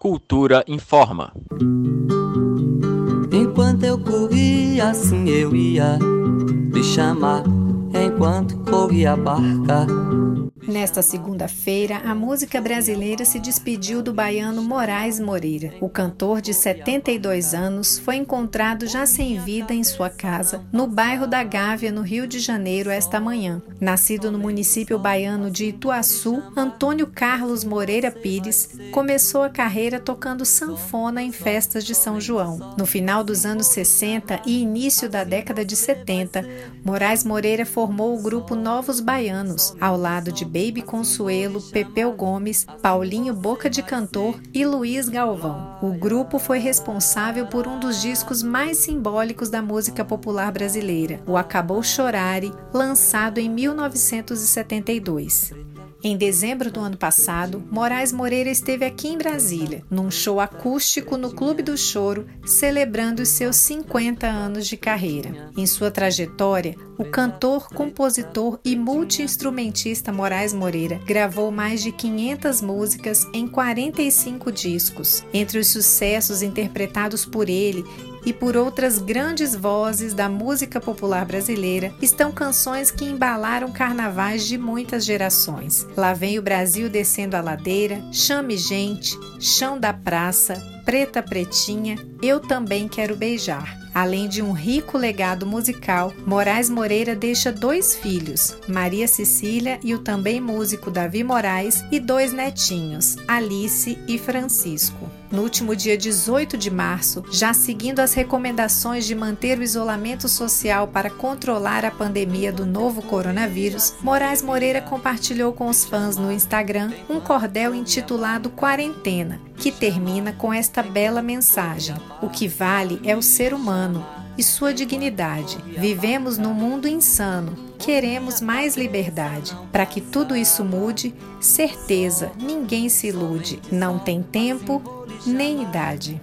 Cultura informa. Enquanto eu corria, assim eu ia te chamar. Enquanto corria a barca Nesta segunda-feira, a música brasileira se despediu do baiano Moraes Moreira. O cantor de 72 anos foi encontrado já sem vida em sua casa, no bairro da Gávea, no Rio de Janeiro, esta manhã. Nascido no município baiano de Ituaçu, Antônio Carlos Moreira Pires começou a carreira tocando sanfona em festas de São João. No final dos anos 60 e início da década de 70, Moraes Moreira formou o grupo Novos Baianos, ao lado de Baby Consuelo, Pepeu Gomes, Paulinho Boca de Cantor e Luiz Galvão. O grupo foi responsável por um dos discos mais simbólicos da música popular brasileira, o Acabou Chorare, lançado em 1972. Em dezembro do ano passado, Moraes Moreira esteve aqui em Brasília, num show acústico no Clube do Choro, celebrando os seus 50 anos de carreira. Em sua trajetória, o cantor, compositor e multiinstrumentista Moraes Moreira gravou mais de 500 músicas em 45 discos. Entre os sucessos interpretados por ele e por outras grandes vozes da música popular brasileira estão canções que embalaram carnavais de muitas gerações. Lá vem o Brasil descendo a ladeira, Chame Gente, Chão da Praça, Preta Pretinha, Eu Também Quero Beijar. Além de um rico legado musical, Moraes Moreira deixa dois filhos, Maria Cecília e o também músico Davi Moraes, e dois netinhos, Alice e Francisco. No último dia 18 de março, já seguindo as recomendações de manter o isolamento social para controlar a pandemia do novo coronavírus, Moraes Moreira compartilhou com os fãs no Instagram um cordel intitulado Quarentena, que termina com esta bela mensagem: O que vale é o ser humano e sua dignidade. Vivemos num mundo insano. Queremos mais liberdade. Para que tudo isso mude, certeza, ninguém se ilude. Não tem tempo nem idade.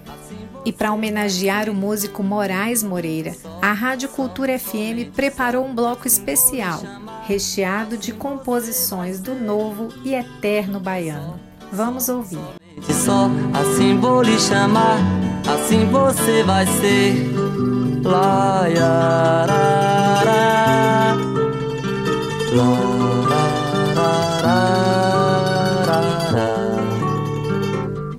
E para homenagear o músico Moraes Moreira, a Rádio Cultura FM preparou um bloco especial, recheado de composições do novo e eterno baiano. Vamos ouvir. Só assim vou lhe chamar, assim você vai ser. Laiarara, laiarara.